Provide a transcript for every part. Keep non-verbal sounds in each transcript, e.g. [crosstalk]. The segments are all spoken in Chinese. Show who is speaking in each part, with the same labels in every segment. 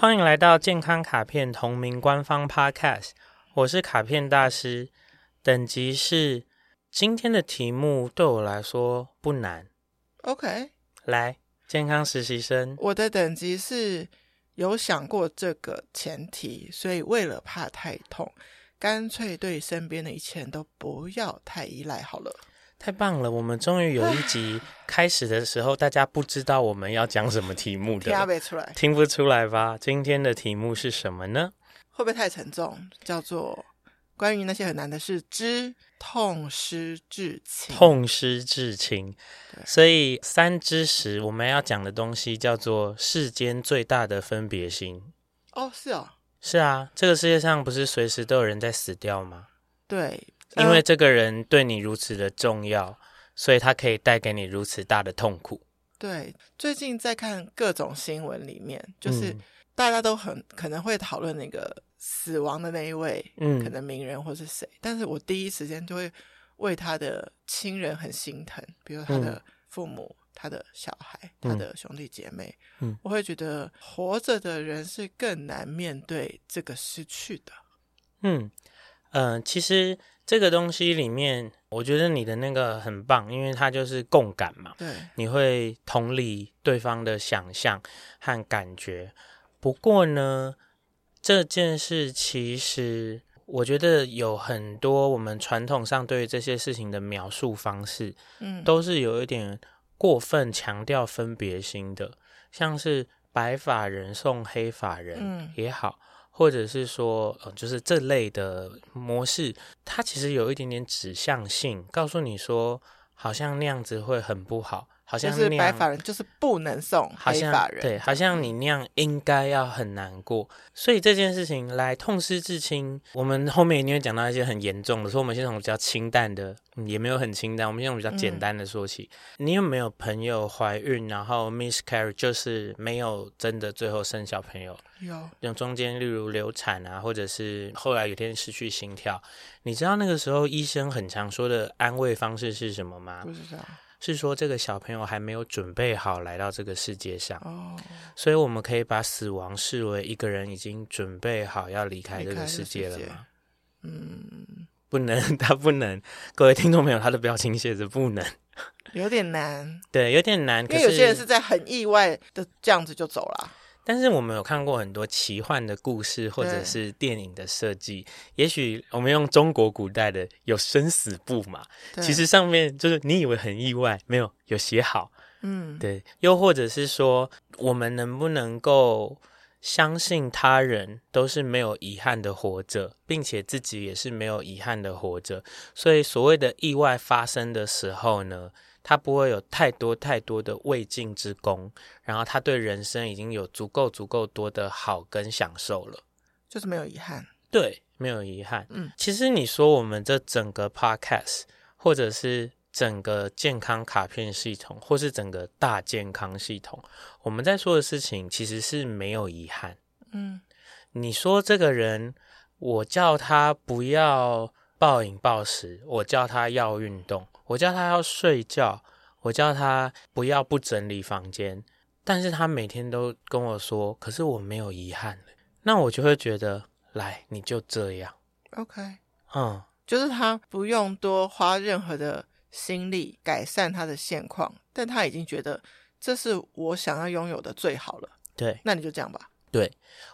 Speaker 1: 欢迎来到健康卡片同名官方 Podcast，我是卡片大师，等级是今天的题目对我来说不难。
Speaker 2: OK，
Speaker 1: 来，健康实习生，
Speaker 2: 我的等级是有想过这个前提，所以为了怕太痛，干脆对身边的一切人都不要太依赖好了。
Speaker 1: 太棒了！我们终于有一集开始的时候，大家不知道我们要讲什么题目的，
Speaker 2: 听不出来，
Speaker 1: 听不出来吧？今天的题目是什么呢？
Speaker 2: 会不会太沉重？叫做关于那些很难的事之痛失至亲。
Speaker 1: 痛失至亲。所以三之时，我们要讲的东西叫做世间最大的分别心。
Speaker 2: 哦，是哦，
Speaker 1: 是啊，这个世界上不是随时都有人在死掉吗？
Speaker 2: 对。
Speaker 1: 因为这个人对你如此的重要，所以他可以带给你如此大的痛苦。
Speaker 2: 对，最近在看各种新闻里面，就是大家都很可能会讨论那个死亡的那一位，嗯，可能名人或是谁，但是我第一时间就会为他的亲人很心疼，比如他的父母、嗯、他的小孩、他的兄弟姐妹，嗯，我会觉得活着的人是更难面对这个失去的。
Speaker 1: 嗯嗯、呃，其实。这个东西里面，我觉得你的那个很棒，因为它就是共感嘛。
Speaker 2: 对，
Speaker 1: 你会同理对方的想象和感觉。不过呢，这件事其实我觉得有很多我们传统上对于这些事情的描述方式，嗯，都是有一点过分强调分别心的，像是白发人送黑发人也好。嗯或者是说，呃，就是这类的模式，它其实有一点点指向性，告诉你说，好像那样子会很不好。好像
Speaker 2: 是白发人就是不能送黑发人，
Speaker 1: 对，好像你那样应该要很难过。所以这件事情来痛失至亲，我们后面一定会讲到一些很严重的，所以我们先从比较清淡的，嗯，也没有很清淡，我们先从比较简单的说起。嗯。你有没有朋友怀孕，然后 miscarriage 就是没有真的最后生小朋友？
Speaker 2: 有，
Speaker 1: 用中间例如流产啊，或者是后来有天失去心跳，你知道那个时候医生很常说的安慰方式是什么吗？
Speaker 2: 不知道。
Speaker 1: 是说这个小朋友还没有准备好来到这个世界上，
Speaker 2: 哦，
Speaker 1: 所以我们可以把死亡视为一个人已经准备好要离开这个世界了吗？
Speaker 2: 嗯，
Speaker 1: 不能，[laughs] 他不能。各位听众朋友，他的表情写着不能，
Speaker 2: 有点难。
Speaker 1: 对，有点难。
Speaker 2: 因为有些人是在很意外的这样子就走了。
Speaker 1: 但是我们有看过很多奇幻的故事，或者是电影的设计。也许我们用中国古代的有生死簿嘛，其实上面就是你以为很意外，没有有写好。
Speaker 2: 嗯，
Speaker 1: 对。又或者是说，我们能不能够相信他人都是没有遗憾的活着，并且自己也是没有遗憾的活着？所以所谓的意外发生的时候呢，他不会有太多太多的未尽之功，然后他对人生已经有足够足够多的好跟享受了，
Speaker 2: 就是没有遗憾。
Speaker 1: 对，没有遗憾。
Speaker 2: 嗯，
Speaker 1: 其实你说我们这整个 podcast，或者是整个健康卡片系统，或是整个大健康系统，我们在说的事情其实是没有遗憾。
Speaker 2: 嗯，
Speaker 1: 你说这个人，我叫他不要暴饮暴食，我叫他要运动。我叫他要睡觉，我叫他不要不整理房间，但是他每天都跟我说，可是我没有遗憾，那我就会觉得，来，你就这样
Speaker 2: ，OK，
Speaker 1: 嗯，
Speaker 2: 就是他不用多花任何的心力改善他的现况，但他已经觉得这是我想要拥有的最好了，
Speaker 1: 对，
Speaker 2: 那你就这样吧。
Speaker 1: 对，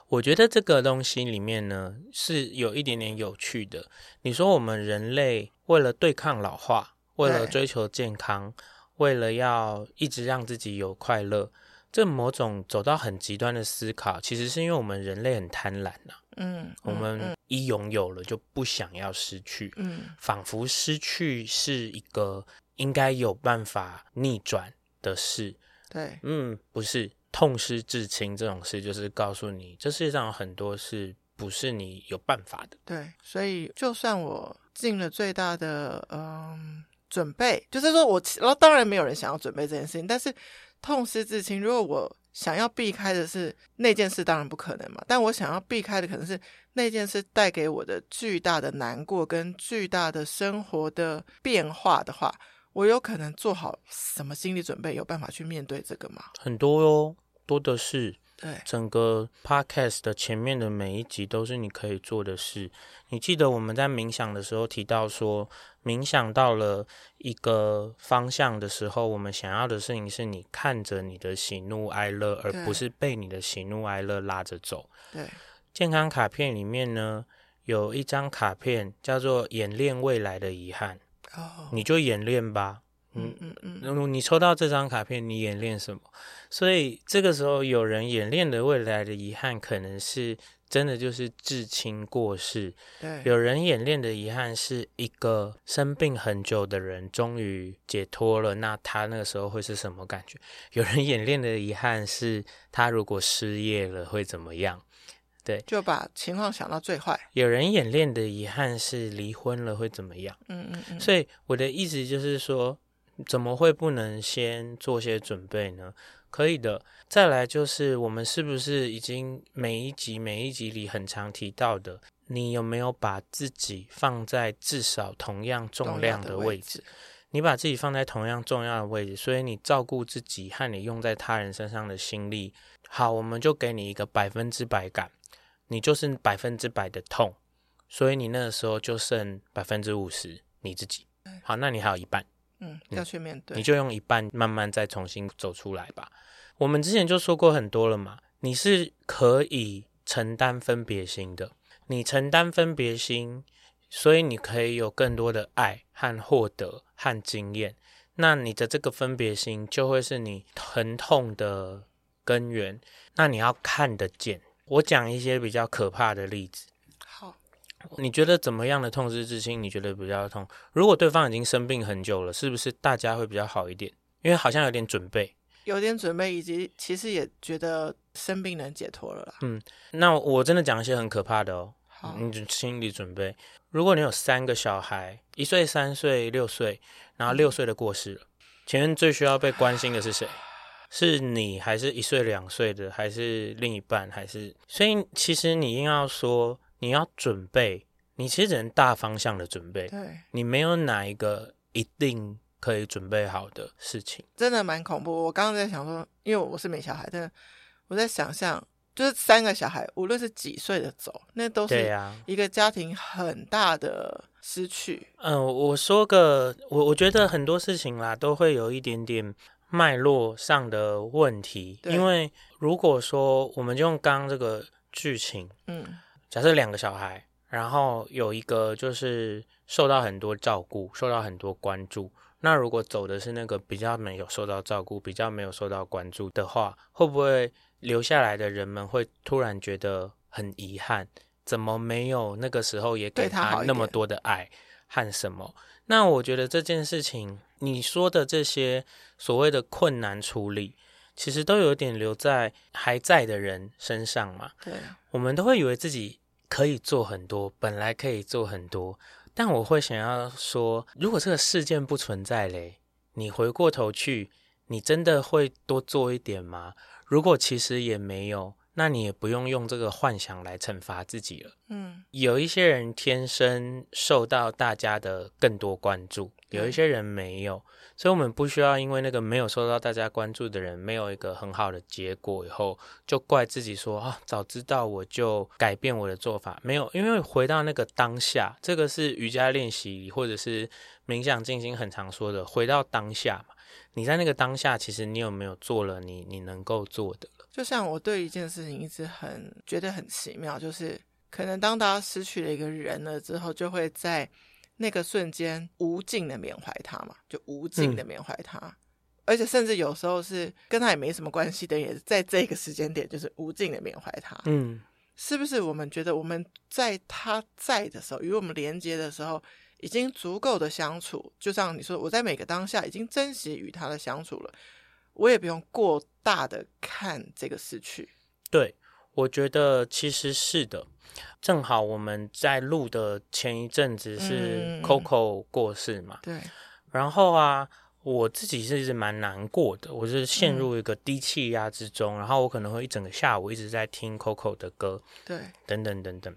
Speaker 1: 我觉得这个东西里面呢，是有一点点有趣的。你说我们人类为了对抗老化。为了追求健康，为了要一直让自己有快乐，这某种走到很极端的思考，其实是因为我们人类很贪婪呐、啊。
Speaker 2: 嗯，
Speaker 1: 我们一拥有了就不想要失去。
Speaker 2: 嗯，
Speaker 1: 仿佛失去是一个应该有办法逆转的事。
Speaker 2: 对，
Speaker 1: 嗯，不是痛失至亲这种事，就是告诉你，这世界上有很多事不是你有办法的。
Speaker 2: 对，所以就算我尽了最大的嗯。准备就是说我，然后当然没有人想要准备这件事情，但是痛失至亲，如果我想要避开的是那件事，当然不可能嘛。但我想要避开的可能是那件事带给我的巨大的难过跟巨大的生活的变化的话，我有可能做好什么心理准备，有办法去面对这个吗？
Speaker 1: 很多哟，多的是。
Speaker 2: 对，
Speaker 1: 整个 podcast 的前面的每一集都是你可以做的事。你记得我们在冥想的时候提到说，冥想到了一个方向的时候，我们想要的事情是你看着你的喜怒哀乐，而不是被你的喜怒哀乐拉着走。
Speaker 2: 对，
Speaker 1: 健康卡片里面呢，有一张卡片叫做“演练未来的遗憾”，
Speaker 2: 哦，
Speaker 1: 你就演练吧。
Speaker 2: 嗯嗯嗯，
Speaker 1: 嗯，你抽到这张卡片，你演练什么？所以这个时候有人演练的未来的遗憾，可能是真的就是至亲过世。
Speaker 2: 对，
Speaker 1: 有人演练的遗憾是一个生病很久的人终于解脱了，那他那个时候会是什么感觉？有人演练的遗憾是他如果失业了会怎么样？对，
Speaker 2: 就把情况想到最坏。
Speaker 1: 有人演练的遗憾是离婚了会怎么样？
Speaker 2: 嗯嗯嗯。
Speaker 1: 所以我的意思就是说。怎么会不能先做些准备呢？可以的。再来就是，我们是不是已经每一集每一集里很常提到的，你有没有把自己放在至少同样重量的位置？你把自己放在同样重要的位置，所以你照顾自己和你用在他人身上的心力，好，我们就给你一个百分之百感，你就是百分之百的痛，所以你那个时候就剩百分之五十你自己。好，那你还有一半。
Speaker 2: 嗯，要去面对，
Speaker 1: 你就用一半慢慢再重新走出来吧。我们之前就说过很多了嘛，你是可以承担分别心的，你承担分别心，所以你可以有更多的爱和获得和经验。那你的这个分别心就会是你疼痛的根源。那你要看得见。我讲一些比较可怕的例子。你觉得怎么样的痛是至亲？你觉得比较痛？如果对方已经生病很久了，是不是大家会比较好一点？因为好像有点准备，
Speaker 2: 有点准备，以及其实也觉得生病能解脱了啦。
Speaker 1: 嗯，那我真的讲一些很可怕的哦。
Speaker 2: 好，
Speaker 1: 你就心理准备。如果你有三个小孩，一岁、三岁、六岁，然后六岁的过世了，请问最需要被关心的是谁？是你，还是一岁、两岁的，还是另一半，还是？所以其实你硬要说。你要准备，你其实只能大方向的准备。
Speaker 2: 对，你
Speaker 1: 没有哪一个一定可以准备好的事情，
Speaker 2: 真的蛮恐怖。我刚刚在想说，因为我是没小孩，但我在想象，就是三个小孩，无论是几岁的走，那都是一个家庭很大的失去。
Speaker 1: 嗯、呃，我说个，我我觉得很多事情啦，都会有一点点脉络上的问题。因为如果说我们就用刚刚这个剧情，嗯。假设两个小孩，然后有一个就是受到很多照顾，受到很多关注。那如果走的是那个比较没有受到照顾、比较没有受到关注的话，会不会留下来的人们会突然觉得很遗憾？怎么没有那个时候也给他那么多的爱和什么？那我觉得这件事情，你说的这些所谓的困难处理。其实都有点留在还在的人身上嘛。
Speaker 2: 对，
Speaker 1: 我们都会以为自己可以做很多，本来可以做很多。但我会想要说，如果这个事件不存在嘞，你回过头去，你真的会多做一点吗？如果其实也没有，那你也不用用这个幻想来惩罚自己了。
Speaker 2: 嗯，
Speaker 1: 有一些人天生受到大家的更多关注，有一些人没有。所以，我们不需要因为那个没有受到大家关注的人没有一个很好的结果以后，就怪自己说啊，早知道我就改变我的做法。没有，因为回到那个当下，这个是瑜伽练习或者是冥想进行很常说的，回到当下嘛。你在那个当下，其实你有没有做了你你能够做的了？
Speaker 2: 就像我对一件事情一直很觉得很奇妙，就是可能当大家失去了一个人了之后，就会在。那个瞬间，无尽的缅怀他嘛，就无尽的缅怀他，嗯，而且甚至有时候是跟他也没什么关系的，也是在这个时间点，就是无尽的缅怀他。
Speaker 1: 嗯，
Speaker 2: 是不是我们觉得我们在他在的时候，与我们连接的时候，已经足够的相处？就像你说，我在每个当下已经珍惜与他的相处了，我也不用过大的看这个失去。
Speaker 1: 对，我觉得其实是的。正好我们在录的前一阵子是 Coco 过世嘛，
Speaker 2: 嗯、对。
Speaker 1: 然后啊，我自己是一直蛮难过的，我是陷入一个低气压之中，嗯，然后我可能会一整个下午一直在听 Coco 的歌，
Speaker 2: 对，
Speaker 1: 等等等等。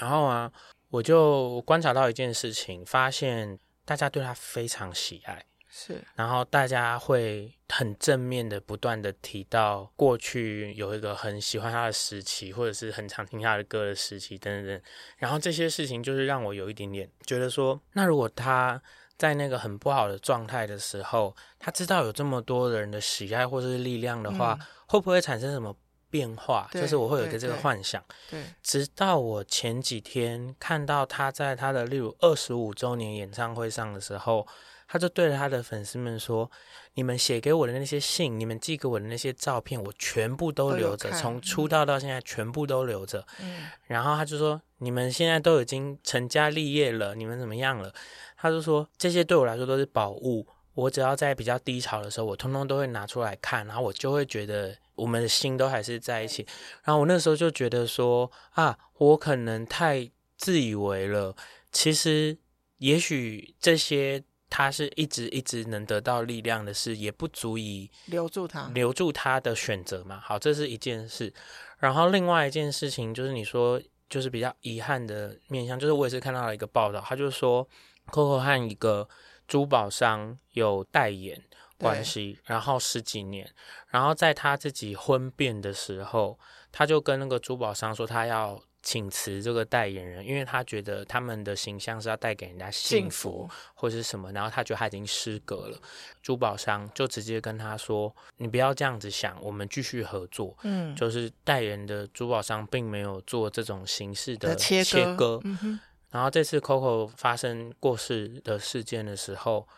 Speaker 1: 然后啊，我就观察到一件事情，发现大家对他非常喜爱，
Speaker 2: 是，
Speaker 1: 然后大家会很正面的不断的提到过去有一个很喜欢他的时期，或者是很常听他的歌的时期等等等，然后这些事情就是让我有一点点觉得说，那如果他在那个很不好的状态的时候，他知道有这么多人的喜爱或者是力量的话，嗯、会不会产生什么？变化，就是我会有一个这个幻想，
Speaker 2: 对，对，
Speaker 1: 直到我前几天看到他在他的例如二十五周年演唱会上的时候，他就对着他的粉丝们说：“你们写给我的那些信，你们寄给我的那些照片，我全部都留着，从出道到现在全部都留着。嗯”然后他就说：“你们现在都已经成家立业了，你们怎么样了？”他就说：“这些对我来说都是宝物，我只要在比较低潮的时候，我通通都会拿出来看，然后我就会觉得。”我们的心都还是在一起，然后我那时候就觉得说啊，我可能太自以为了。其实，也许这些他是一直一直能得到力量的事，也不足以
Speaker 2: 留住他，
Speaker 1: 留住他的选择嘛。好，这是一件事。然后另外一件事情就是你说，就是比较遗憾的面向，就是我也是看到了一个报道，他就说，Coco 和一个珠宝商有代言。关系，然后十几年，然后在他自己婚变的时候，他就跟那个珠宝商说，他要请辞这个代言人，因为他觉得他们的形象是要带给人家幸福，或者是什么，然后他觉得他已经失格了。珠宝商就直接跟他说：“你不要这样子想，我们继续合作。”嗯，就是代言的珠宝商并没有做这种形式的切割。切割嗯、然后这次 Coco 发生过世的事件的时候。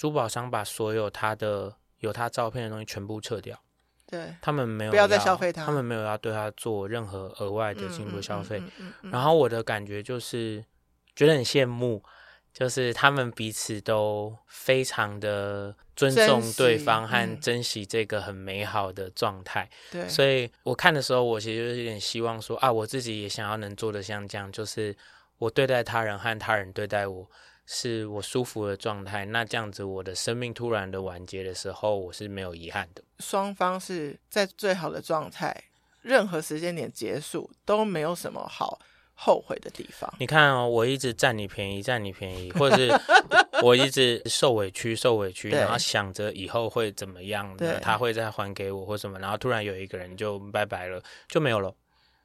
Speaker 1: 珠宝商把所有他的有他照片的东西全部撤掉，
Speaker 2: 对，
Speaker 1: 他们没有
Speaker 2: 不要再消费他，
Speaker 1: 他们没有要对他做任何额外的进一步消费。然后我的感觉就是觉得很羡慕，就是他们彼此都非常的尊重对方和珍惜这个很美好的状态。对，所以我看的时候，我其实就是有点希望说啊，我自己也想要能做的像这样，就是我对待他人和他人对待我。是我舒服的状态，那这样子，我的生命突然的完结的时候，我是没有遗憾的。
Speaker 2: 双方是在最好的状态，任何时间点结束都没有什么好后悔的地方。
Speaker 1: 你看哦，我一直占你便宜，占你便宜，或者是 [laughs] 我一直受委屈，受委屈，然后想着以后会怎么样的，他会再还给我或什么，然后突然有一个人就拜拜了，就没有了。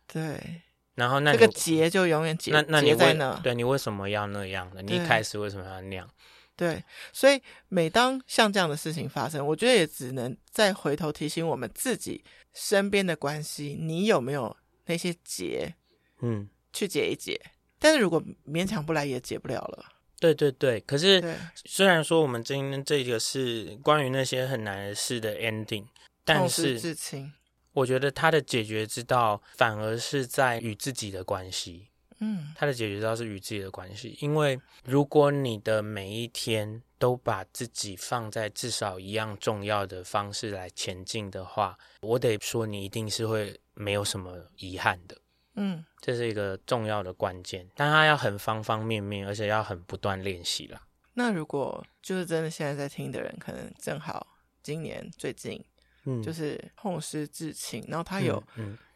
Speaker 2: 对。
Speaker 1: 然后那
Speaker 2: 这个结就永远结那那你在那。
Speaker 1: 对，你为什么要那样呢？你一开始为什么要那样？
Speaker 2: 对，所以每当像这样的事情发生，我觉得也只能再回头提醒我们自己身边的关系，你有没有那些结？嗯，去解一解。但是如果勉强不来，也解不了了。
Speaker 1: 对对对。可是虽然说我们今天这个是关于那些很难的事的 ending，但是
Speaker 2: 至亲。
Speaker 1: 我觉得他的解决之道反而是在与自己的关系，嗯，他的解决之道是与自己的关系，因为如果你的每一天都把自己放在至少一样重要的方式来前进的话，我得说你一定是会没有什么遗憾的，嗯，这是一个重要的关键，但他要很方方面面，而且要很不断练习啦。
Speaker 2: 那如果就是真的现在在听的人，可能正好今年最近。嗯，就是痛失至亲，然后他有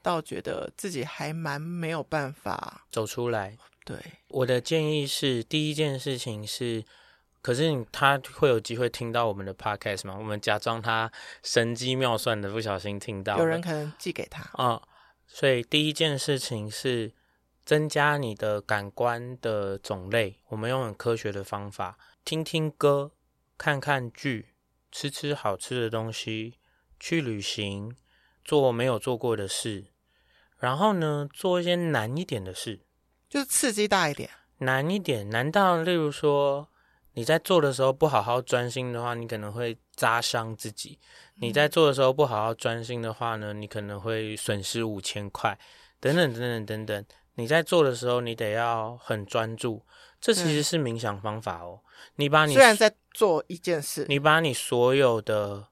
Speaker 2: 倒觉得自己还蛮没有办法
Speaker 1: 走出来。
Speaker 2: 对，
Speaker 1: 我的建议是，第一件事情是，可是他会有机会听到我们的 podcast 吗？我们假装他神机妙算的不小心听到，
Speaker 2: 有人可能寄给他
Speaker 1: 啊、嗯。所以第一件事情是增加你的感官的种类。我们用很科学的方法，听听歌，看看剧，吃吃好吃的东西。去旅行，做没有做过的事，然后呢，做一些难一点的事，
Speaker 2: 就是刺激大一点，
Speaker 1: 难一点。难道例如说你在做的时候不好好专心的话，你可能会扎伤自己；你在做的时候不好好专心的话呢，你可能会损失五千块，等等等等等等。你在做的时候，你得要很专注。这其实是冥想方法哦。你把你
Speaker 2: 虽然在做一件事，
Speaker 1: 你把你所有的。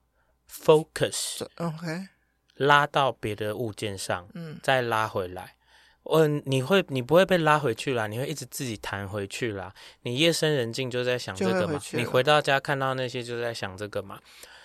Speaker 1: Focus，OK，拉到别的物件上，嗯，再拉回来。嗯，你会，你不会被拉回去啦，你会一直自己弹回去啦。你夜深人静就在想这个嘛，你回到家看到那些就在想这个嘛。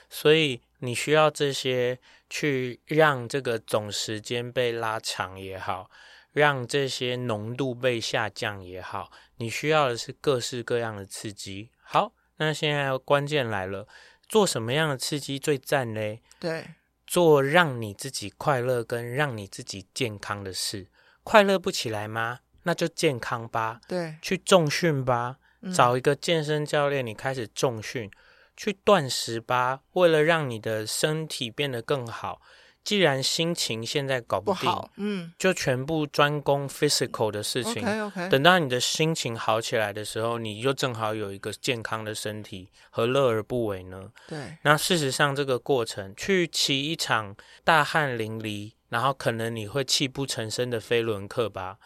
Speaker 1: 所以你需要这些去让这个总时间被拉长也好，让这些浓度被下降也好，你需要的是各式各样的刺激。好。那现在关键来了，做什么样的刺激最赞嘞？
Speaker 2: 对，
Speaker 1: 做让你自己快乐跟让你自己健康的事。快乐不起来吗？那就健康吧。
Speaker 2: 对，
Speaker 1: 去重训吧，找一个健身教练，你开始重训，嗯、去断食吧，为了让你的身体变得更好。既然心情现在搞不定，嗯，就全部专攻 physical 的事情。
Speaker 2: OK OK。
Speaker 1: 等到你的心情好起来的时候，你就正好有一个健康的身体，何乐而不为呢？
Speaker 2: 对。
Speaker 1: 那事实上，这个过程去骑一场大汗淋漓，然后可能你会泣不成声的飞轮课吧，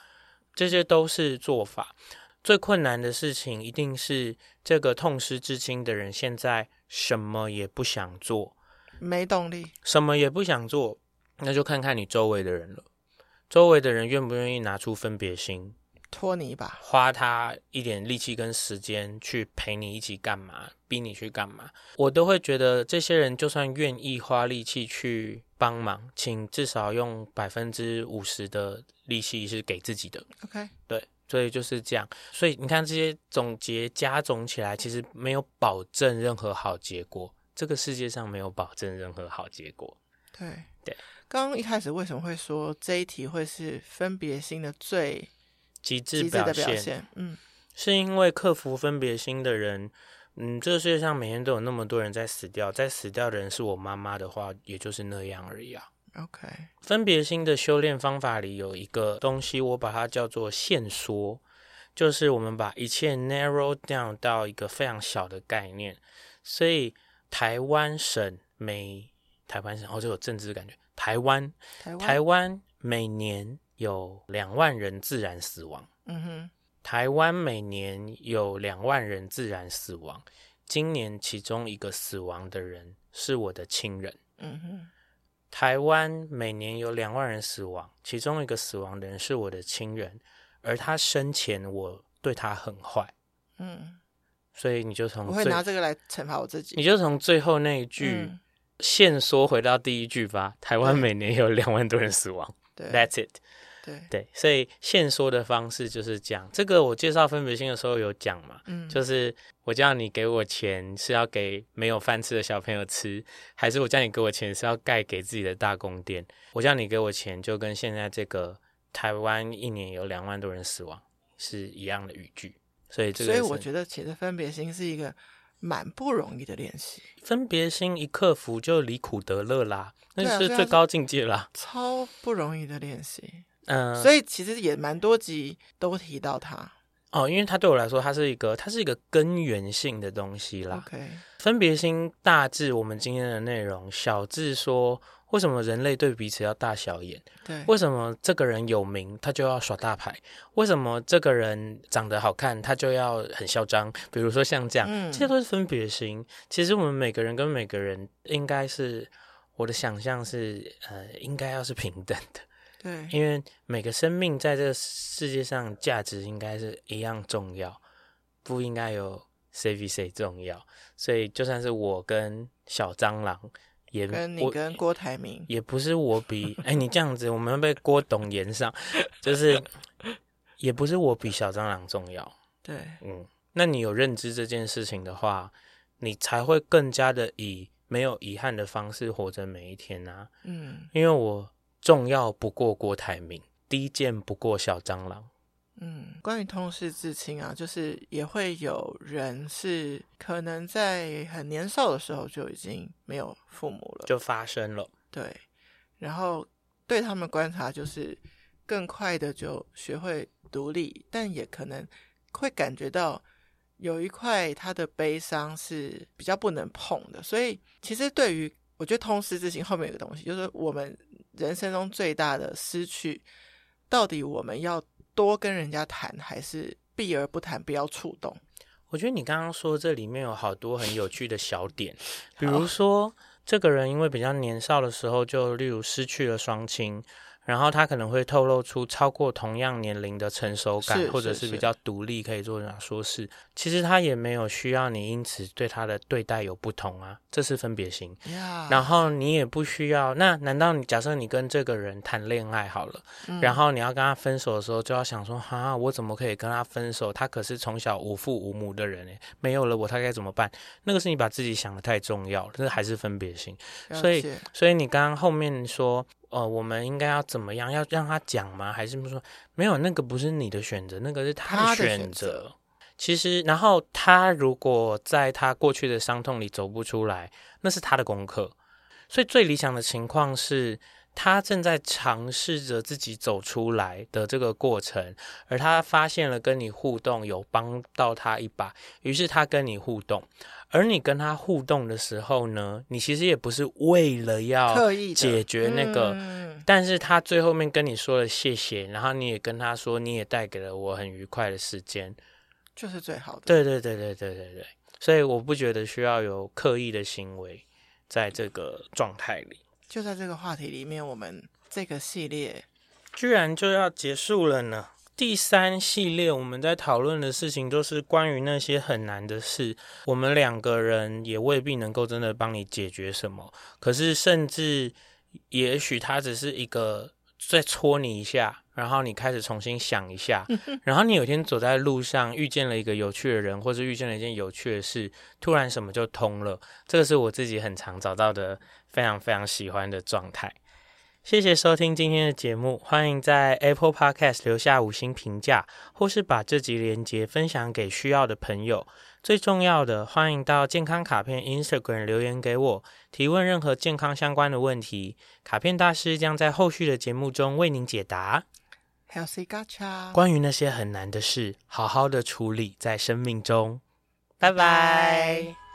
Speaker 1: 这些都是做法。最困难的事情，一定是这个痛失至亲的人现在什么也不想做。
Speaker 2: 没动力，
Speaker 1: 什么也不想做，那就看看你周围的人了。周围的人愿不愿意拿出分别心，
Speaker 2: 拖你一把，
Speaker 1: 花他一点力气跟时间去陪你一起干嘛，逼你去干嘛？我都会觉得这些人就算愿意花力气去帮忙，请至少用百分之五十的力气是给自己的。
Speaker 2: OK，
Speaker 1: 对，所以就是这样。所以你看这些总结加总起来，其实没有保证任何好结果。这个世界上没有保证任何好结果。
Speaker 2: 对
Speaker 1: 对，
Speaker 2: 刚刚一开始为什么会说这一题会是分别心的最
Speaker 1: 极致表
Speaker 2: 现？嗯，
Speaker 1: 是因为克服分别心的人，嗯，这个世界上每天都有那么多人在死掉，在死掉的人是我妈妈的话，也就是那样而已啊。
Speaker 2: OK，
Speaker 1: 分别心的修炼方法里有一个东西，我把它叫做限缩，就是我们把一切 narrow down 到一个非常小的概念，所以。台湾省每台湾省，哦，这有政治感觉。台湾，台湾，台湾每年有两万人自然死亡。
Speaker 2: 嗯哼，
Speaker 1: 台湾每年有两万人自然死亡。今年其中一个死亡的人是我的亲人。
Speaker 2: 嗯哼，
Speaker 1: 台湾每年有两万人死亡，其中一个死亡的人是我的亲人，而他生前我对他很坏。
Speaker 2: 嗯。
Speaker 1: 所以你就从
Speaker 2: 我会拿这个来惩罚我自己。
Speaker 1: 你就从最后那一句限缩回到第一句吧。嗯、台湾每年有两万多人死亡。
Speaker 2: 对
Speaker 1: ，That's it
Speaker 2: 对。对
Speaker 1: 对，所以限缩的方式就是讲这个。我介绍分别心的时候有讲嘛，
Speaker 2: 嗯，
Speaker 1: 就是我叫你给我钱是要给没有饭吃的小朋友吃，还是我叫你给我钱是要盖给自己的大宫殿？我叫你给我钱，就跟现在这个台湾一年有两万多人死亡是一样的语句。所以，
Speaker 2: 所以我觉得其实分别心是一个蛮不容易的练习。
Speaker 1: 分别心一克服，就离苦得乐啦，那是最高境界啦。
Speaker 2: 超不容易的练习，
Speaker 1: 嗯、呃，
Speaker 2: 所以其实也蛮多集都提到它。
Speaker 1: 哦，因为它对我来说，它是一个，它是一个根源性的东西啦。
Speaker 2: OK，
Speaker 1: 分别心大致我们今天的内容，小至说。为什么人类对彼此要大小眼？
Speaker 2: 对，
Speaker 1: 为什么这个人有名，他就要耍大牌？为什么这个人长得好看，他就要很嚣张？比如说像这样，嗯，这些都是分别心。其实我们每个人跟每个人，应该是我的想象是，呃，应该要是平等的。[laughs]
Speaker 2: 对，
Speaker 1: 因为每个生命在这个世界上价值应该是一样重要，不应该有谁比谁重要。所以就算是我跟小蟑螂。也
Speaker 2: 跟你跟郭台铭
Speaker 1: 也不是我比 [laughs] 哎、欸，你这样子我们要被郭董言上，就是 [laughs] 也不是我比小蟑螂重要。
Speaker 2: 对，
Speaker 1: 嗯，那你有认知这件事情的话，你才会更加的以没有遗憾的方式活着每一天啊。
Speaker 2: 嗯，
Speaker 1: 因为我重要不过郭台铭，低贱不过小蟑螂。
Speaker 2: 嗯，关于痛失至亲啊，就是也会有人是可能在很年少的时候就已经没有父母了，
Speaker 1: 就发生了。
Speaker 2: 对，然后对他们观察就是更快的就学会独立，但也可能会感觉到有一块他的悲伤是比较不能碰的。所以其实对于我觉得痛失至亲后面有个东西，就是我们人生中最大的失去，到底我们要。多跟人家谈，还是避而不谈，不要触动。
Speaker 1: 我觉得你刚刚说这里面有好多很有趣的小点，比如说这个人因为比较年少的时候就例如失去了双亲，然后他可能会透露出超过同样年龄的成熟感，或者是比较独立，可以做哪说事。其实他也没有需要你因此对他的对待有不同啊，这是分别心。然后你也不需要，那难道你假设你跟这个人谈恋爱好了，
Speaker 2: 嗯、
Speaker 1: 然后你要跟他分手的时候，就要想说，哈，我怎么可以跟他分手？他可是从小无父无母的人诶，没有了我，他该怎么办？那个是你把自己想的太重要了，这还是分别心。所以，所以你刚刚后面说。呃，我们应该要怎么样？要让他讲吗？还是说没有？那个不是你的选择，那个是他的选择。选择其实，然后他如果在他过去的伤痛里走不出来，那是他的功课。所以最理想的情况是他正在尝试着自己走出来的这个过程，而他发现了跟你互动有帮到他一把，于是他跟你互动。而你跟他互动的时候呢，你其实也不是为了要刻意解决那个，嗯、但是他最后面跟你说了谢谢，然后你也跟他说，你也带给了我很愉快的时间，
Speaker 2: 就是最好的。
Speaker 1: 对对对对对对对，所以我不觉得需要有刻意的行为在这个状态里。
Speaker 2: 就在这个话题里面，我们这个系列
Speaker 1: 居然就要结束了呢。第三系列我们在讨论的事情，都是关于那些很难的事。我们两个人也未必能够真的帮你解决什么，可是甚至也许他只是一个再戳你一下，然后你开始重新想一下，[laughs] 然后你有一天走在路上遇见了一个有趣的人，或者遇见了一件有趣的事，突然什么就通了。这个是我自己很常找到的，非常非常喜欢的状态。谢谢收听今天的节目，欢迎在 Apple Podcast 留下五星评价，或是把这集连接分享给需要的朋友。最重要的，欢迎到健康卡片 Instagram 留言给我，提问任何健康相关的问题，卡片大师将在后续的节目中为您解答。
Speaker 2: Healthy Gacha，
Speaker 1: 关于那些很难的事，好好的处理在生命中。拜拜。